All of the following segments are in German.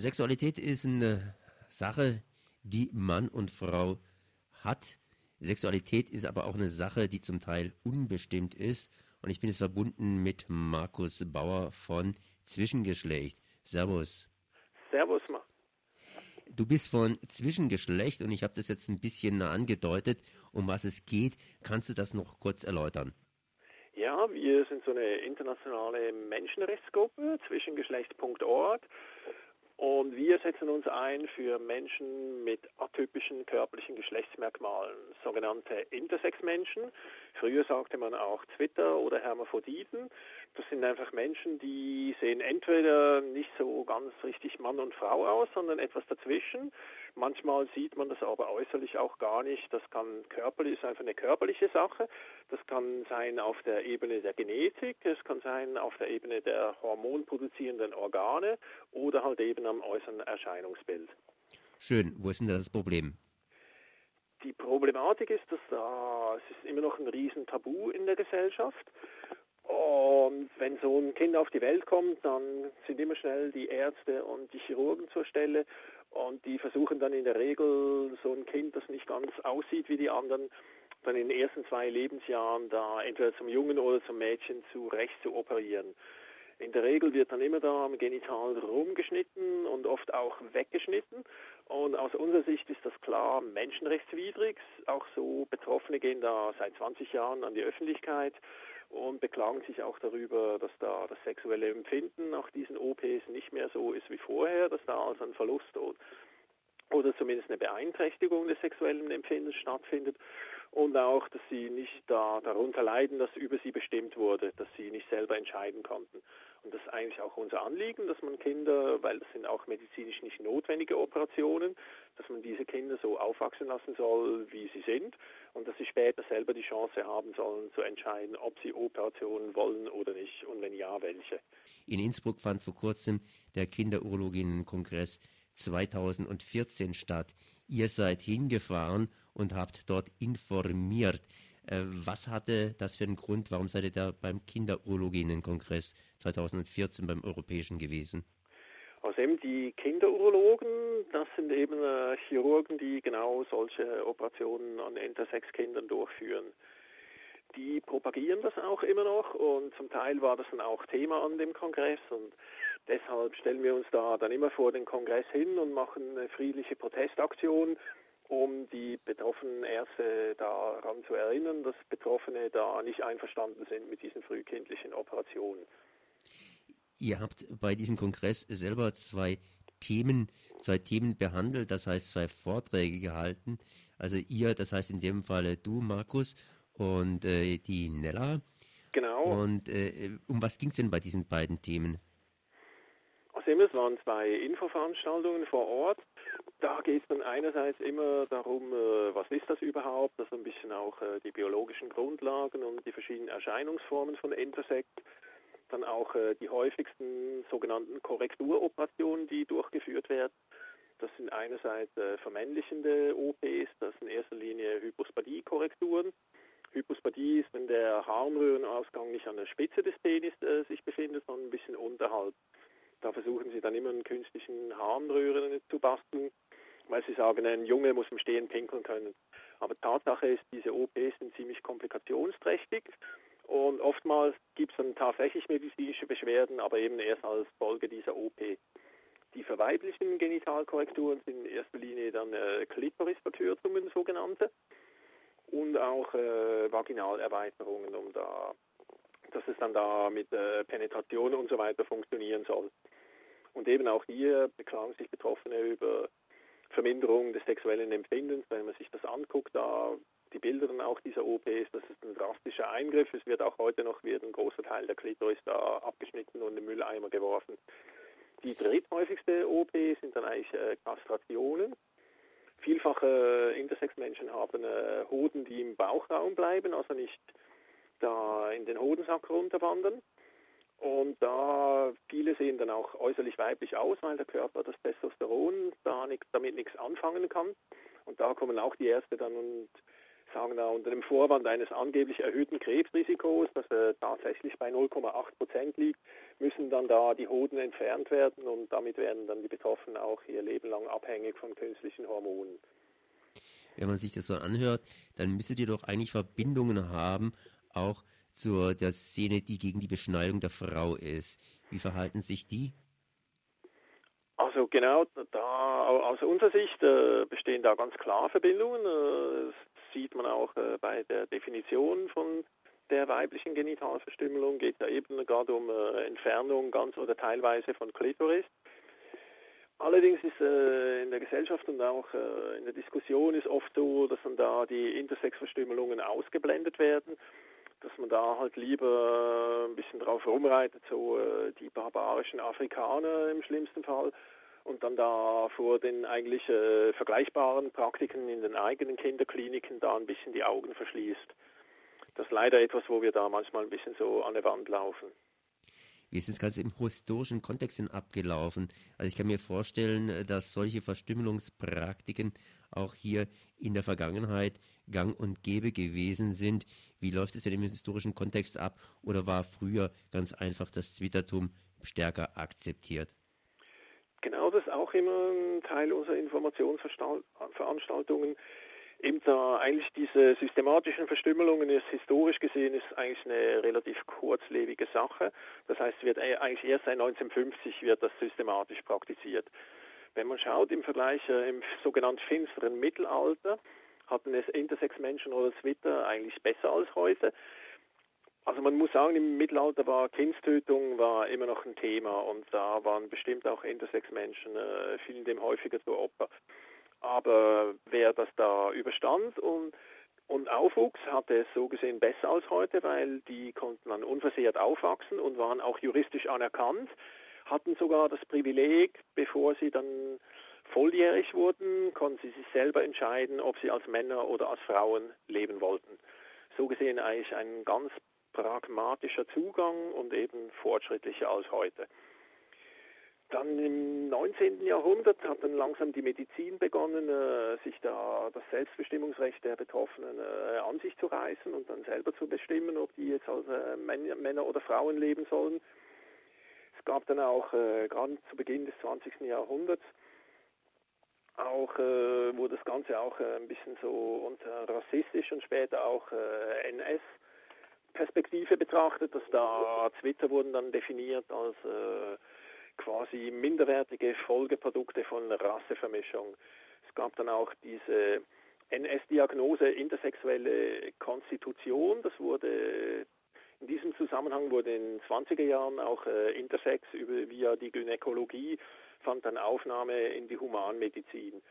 Sexualität ist eine Sache, die Mann und Frau hat. Sexualität ist aber auch eine Sache, die zum Teil unbestimmt ist. Und ich bin jetzt verbunden mit Markus Bauer von Zwischengeschlecht. Servus. Servus, Ma. Du bist von Zwischengeschlecht und ich habe das jetzt ein bisschen angedeutet, um was es geht. Kannst du das noch kurz erläutern? Ja, wir sind so eine internationale Menschenrechtsgruppe, zwischengeschlecht.org. Und wir setzen uns ein für Menschen mit atypischen körperlichen Geschlechtsmerkmalen, sogenannte Intersex-Menschen. Früher sagte man auch Twitter oder Hermaphroditen. Das sind einfach Menschen, die sehen entweder nicht so ganz richtig Mann und Frau aus, sondern etwas dazwischen. Manchmal sieht man das aber äußerlich auch gar nicht. Das kann körperlich, ist einfach eine körperliche Sache. Das kann sein auf der Ebene der Genetik, es kann sein auf der Ebene der hormonproduzierenden Organe oder halt eben am äußeren Erscheinungsbild. Schön. Wo ist denn das Problem? Die Problematik ist, dass da, es ist immer noch ein Riesentabu in der Gesellschaft. Wenn so ein Kind auf die Welt kommt, dann sind immer schnell die Ärzte und die Chirurgen zur Stelle und die versuchen dann in der Regel so ein Kind, das nicht ganz aussieht wie die anderen, dann in den ersten zwei Lebensjahren da entweder zum Jungen oder zum Mädchen zurecht zu operieren. In der Regel wird dann immer da am Genital rumgeschnitten und oft auch weggeschnitten. Und aus unserer Sicht ist das klar menschenrechtswidrig. Auch so Betroffene gehen da seit 20 Jahren an die Öffentlichkeit und beklagen sich auch darüber, dass da das sexuelle Empfinden nach diesen OPs nicht mehr so ist wie vorher, dass da also ein Verlust oder zumindest eine Beeinträchtigung des sexuellen Empfindens stattfindet und auch, dass sie nicht da darunter leiden, dass über sie bestimmt sie nicht selber entscheiden konnten. Und das ist eigentlich auch unser Anliegen, dass man Kinder, weil das sind auch medizinisch nicht notwendige Operationen, dass man diese Kinder so aufwachsen lassen soll, wie sie sind und dass sie später selber die Chance haben sollen zu entscheiden, ob sie Operationen wollen oder nicht und wenn ja, welche. In Innsbruck fand vor kurzem der Kinderurologinnenkongress 2014 statt. Ihr seid hingefahren und habt dort informiert. Äh, was hatte das für einen Grund? Warum seid ihr da beim Kinderurologinnenkongress 2014 beim Europäischen gewesen? Außerdem die Kinderurologen, das sind eben äh, Chirurgen, die genau solche Operationen an Intersex-Kindern durchführen. Die propagieren das auch immer noch und zum Teil war das dann auch Thema an dem Kongress und deshalb stellen wir uns da dann immer vor den Kongress hin und machen eine friedliche Protestaktion um die betroffenen Ärzte daran zu erinnern, dass Betroffene da nicht einverstanden sind mit diesen frühkindlichen Operationen. Ihr habt bei diesem Kongress selber zwei Themen, zwei Themen behandelt, das heißt zwei Vorträge gehalten. Also ihr, das heißt in dem Falle du, Markus, und äh, die Nella. Genau. Und äh, um was ging es denn bei diesen beiden Themen? Also es waren zwei Infoveranstaltungen vor Ort da geht es dann einerseits immer darum, äh, was ist das überhaupt, also ein bisschen auch äh, die biologischen Grundlagen und die verschiedenen Erscheinungsformen von Intersect, dann auch äh, die häufigsten sogenannten Korrekturoperationen, die durchgeführt werden. Das sind einerseits vermännlichende OPs, das sind in erster Linie Hypospadie-Korrekturen. Hypospadie ist, wenn der Harnröhrenausgang nicht an der Spitze des Penis äh, sich befindet, sondern ein bisschen unterhalb. Da versuchen sie dann immer einen künstlichen Harnröhren zu basteln, weil sie sagen, ein Junge muss im Stehen pinkeln können. Aber Tatsache ist, diese OPs sind ziemlich komplikationsträchtig und oftmals gibt es dann tatsächlich medizinische Beschwerden, aber eben erst als Folge dieser OP. Die verweiblichen Genitalkorrekturen sind in erster Linie dann äh, Klitorisverkürzungen, sogenannte, und auch äh, Vaginalerweiterungen, um da, dass es dann da mit äh, Penetration und so weiter funktionieren soll. Und eben auch hier beklagen sich Betroffene über Verminderung des sexuellen Empfindens, wenn man sich das anguckt, da die Bilder dann auch dieser OPs, das ist ein drastischer Eingriff. Es wird auch heute noch wird ein großer Teil der Klitoris da abgeschnitten und in den Mülleimer geworfen. Die dritthäufigste OP sind dann eigentlich äh, Kastrationen. Vielfache äh, Intersex-Menschen haben äh, Hoden, die im Bauchraum bleiben, also nicht da in den Hodensack runterwandern. Und da viele sehen dann auch äußerlich weiblich aus, weil der Körper das Testosteron da nicht, damit nichts anfangen kann. Und da kommen auch die Ärzte dann und sagen da unter dem Vorwand eines angeblich erhöhten Krebsrisikos, das äh, tatsächlich bei 0,8 Prozent liegt, müssen dann da die Hoden entfernt werden und damit werden dann die Betroffenen auch ihr Leben lang abhängig von künstlichen Hormonen. Wenn man sich das so anhört, dann müsstet ihr doch eigentlich Verbindungen haben, auch zur der Szene, die gegen die Beschneidung der Frau ist. Wie verhalten sich die? Also genau, da aus unserer Sicht äh, bestehen da ganz klar Verbindungen. Äh, das sieht man auch äh, bei der Definition von der weiblichen Genitalverstümmelung. Geht ja eben gerade um äh, Entfernung ganz oder teilweise von Klitoris. Allerdings ist äh, in der Gesellschaft und auch äh, in der Diskussion ist oft so, dass dann da die Intersexverstümmelungen ausgeblendet werden dass man da halt lieber ein bisschen drauf rumreitet, so äh, die barbarischen Afrikaner im schlimmsten Fall und dann da vor den eigentlich äh, vergleichbaren Praktiken in den eigenen Kinderkliniken da ein bisschen die Augen verschließt. Das ist leider etwas, wo wir da manchmal ein bisschen so an der Wand laufen. Wie ist das Ganze im historischen Kontext denn abgelaufen? Also ich kann mir vorstellen, dass solche Verstümmelungspraktiken auch hier in der Vergangenheit gang und gäbe gewesen sind. Wie läuft es denn im historischen Kontext ab oder war früher ganz einfach das Zwittertum stärker akzeptiert? Genau, das ist auch immer ein Teil unserer Informationsveranstaltungen. Eben da eigentlich diese systematischen Verstümmelungen ist historisch gesehen ist eigentlich eine relativ kurzlebige Sache. Das heißt, wird e-, eigentlich erst seit 1950 wird das systematisch praktiziert. Wenn man schaut im Vergleich äh, im sogenannten finsteren Mittelalter, hatten es Intersex-Menschen oder Twitter eigentlich besser als heute. Also man muss sagen, im Mittelalter war Kindstötung war immer noch ein Thema und da waren bestimmt auch Intersex-Menschen, äh, fielen dem häufiger zu Opfer. Aber wer das da überstand und und aufwuchs, hatte es so gesehen besser als heute, weil die konnten dann unversehrt aufwachsen und waren auch juristisch anerkannt, hatten sogar das Privileg, bevor sie dann volljährig wurden, konnten sie sich selber entscheiden, ob sie als Männer oder als Frauen leben wollten. So gesehen eigentlich ein ganz pragmatischer Zugang und eben fortschrittlicher als heute. Dann im 19. Jahrhundert hat dann langsam die Medizin begonnen, äh, sich da das Selbstbestimmungsrecht der Betroffenen äh, an sich zu reißen und dann selber zu bestimmen, ob die jetzt als äh, Männer oder Frauen leben sollen. Es gab dann auch äh, gerade zu Beginn des 20. Jahrhunderts auch äh, wurde das Ganze auch äh, ein bisschen so unter rassistisch und später auch äh, NS Perspektive betrachtet, dass da Twitter wurden dann definiert als äh, quasi minderwertige Folgeprodukte von Rassevermischung. Es gab dann auch diese NS-Diagnose intersexuelle Konstitution. Das wurde in diesem Zusammenhang wurde in den 20er Jahren auch äh, Intersex über, via die Gynäkologie fand dann Aufnahme in die Humanmedizin.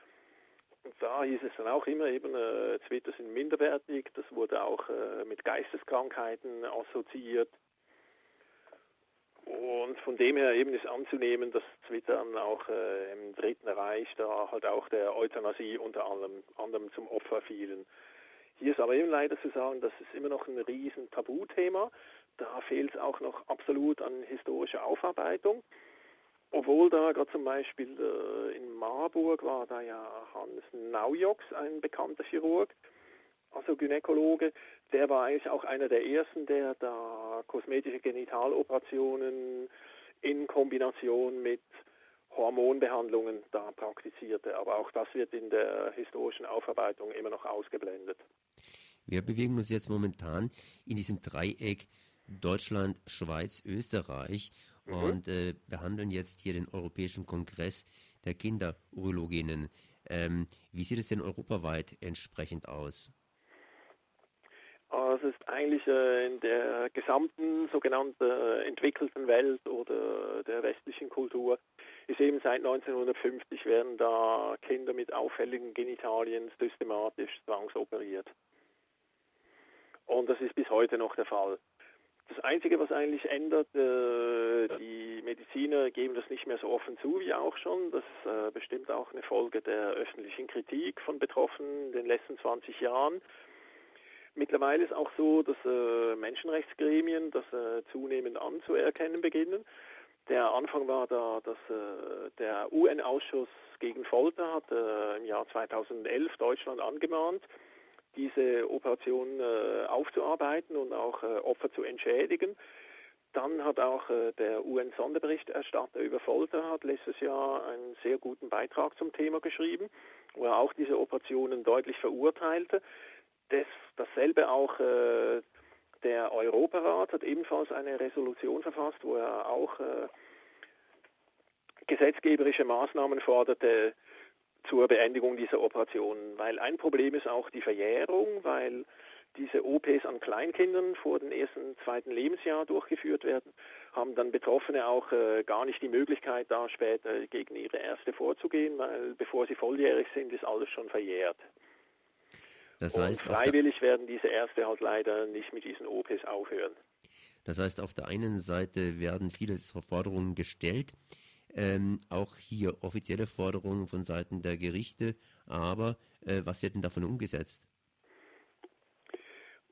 Und da hieß es dann auch immer eben, äh, Zwitter sind minderwertig, das wurde auch äh, mit Geisteskrankheiten assoziiert. Und von dem her eben ist anzunehmen, dass Twitter dann auch äh, im Dritten Reich da halt auch der Euthanasie unter anderem, anderem zum Opfer fielen. Hier ist aber eben leider zu sagen, das ist immer noch ein riesen Tabuthema. Da fehlt es auch noch absolut an historischer Aufarbeitung. Obwohl da gerade zum Beispiel äh, in Marburg war da ja Hans Naujoks, ein bekannter Chirurg, also Gynäkologe, der war eigentlich auch einer der ersten, der da kosmetische Genitaloperationen in Kombination mit Hormonbehandlungen da praktizierte. Aber auch das wird in der historischen Aufarbeitung immer noch ausgeblendet. Wir bewegen uns jetzt momentan in diesem Dreieck Deutschland, Schweiz, Österreich mhm. und äh, behandeln jetzt hier den Europäischen Kongress der Kinderurologinnen. Ähm, wie sieht es denn europaweit entsprechend aus? Also es ist eigentlich äh, in der gesamten sogenannten äh, entwickelten Welt oder der westlichen Kultur ist eben seit 1950 werden da Kinder mit auffälligen Genitalien systematisch zwangsoperiert. Und das ist bis heute noch der Fall. Das Einzige, was eigentlich ändert, äh, die Mediziner geben das nicht mehr so offen zu wie auch schon. Das ist äh, bestimmt auch eine Folge der öffentlichen Kritik von Betroffenen in den letzten 20 Jahren. Mittlerweile ist auch so, dass äh, Menschenrechtsgremien das äh, zunehmend anzuerkennen beginnen. Der Anfang war da, dass äh, der UN-Ausschuss gegen Folter hat äh, im Jahr 2011 Deutschland angemahnt, diese Operation äh, aufzuarbeiten und auch äh, Opfer zu entschädigen. Dann hat auch äh, der UN-Sonderberichterstatter über Folter hat letztes Jahr einen sehr guten Beitrag zum Thema geschrieben, wo er auch diese Operationen deutlich verurteilte. Das, dasselbe auch äh, der Europarat hat ebenfalls eine Resolution verfasst, wo er auch äh, gesetzgeberische Maßnahmen forderte zur Beendigung dieser Operationen. Weil ein Problem ist auch die Verjährung, weil diese OPs an Kleinkindern vor dem ersten, zweiten Lebensjahr durchgeführt werden, haben dann Betroffene auch äh, gar nicht die Möglichkeit, da später gegen ihre Ärzte vorzugehen, weil bevor sie volljährig sind, ist alles schon verjährt. Das heißt, Und freiwillig werden diese Ärzte halt leider nicht mit diesen OPs aufhören. Das heißt, auf der einen Seite werden viele Forderungen gestellt, ähm, auch hier offizielle Forderungen von Seiten der Gerichte, aber äh, was wird denn davon umgesetzt?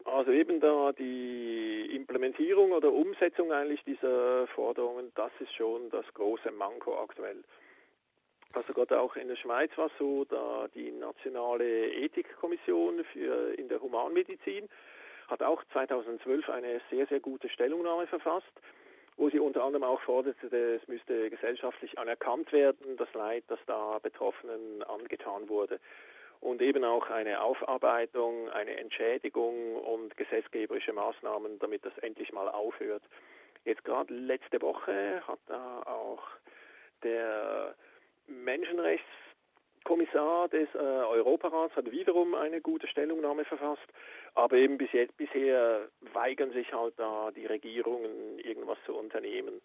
Also eben da die Implementierung oder Umsetzung eigentlich dieser Forderungen, das ist schon das große Manko aktuell. Also gerade auch in der Schweiz war es so, da die nationale Ethikkommission für in der Humanmedizin hat auch 2012 eine sehr, sehr gute Stellungnahme verfasst, wo sie unter anderem auch forderte, es müsste gesellschaftlich anerkannt werden, das Leid, das da Betroffenen angetan wurde und eben auch eine Aufarbeitung, eine Entschädigung und gesetzgeberische Maßnahmen, damit das endlich mal aufhört. Jetzt gerade letzte Woche hat da auch der Menschenrechtskommissar des äh, Europarats hat wiederum eine gute Stellungnahme verfasst, aber eben bis jetzt, bisher weigern sich halt da die Regierungen irgendwas zu unternehmen.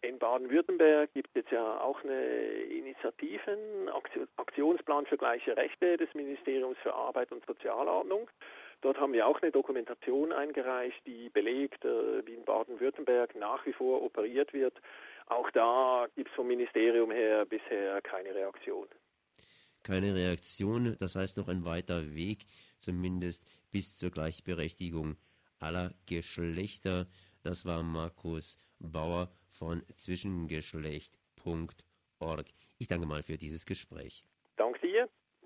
In Baden-Württemberg gibt es ja auch eine Initiative, Aktionsplan für gleiche Rechte des Ministeriums für Arbeit und Sozialordnung. Dort haben wir auch eine Dokumentation eingereicht, die belegt, äh, wie in Baden-Württemberg nach wie vor operiert wird. Auch da gibt es vom Ministerium her bisher keine Reaktion. Keine Reaktion, das heißt noch ein weiter Weg, zumindest bis zur Gleichberechtigung aller Geschlechter. Das war Markus Bauer von zwischengeschlecht.org. Ich danke mal für dieses Gespräch. Danke dir.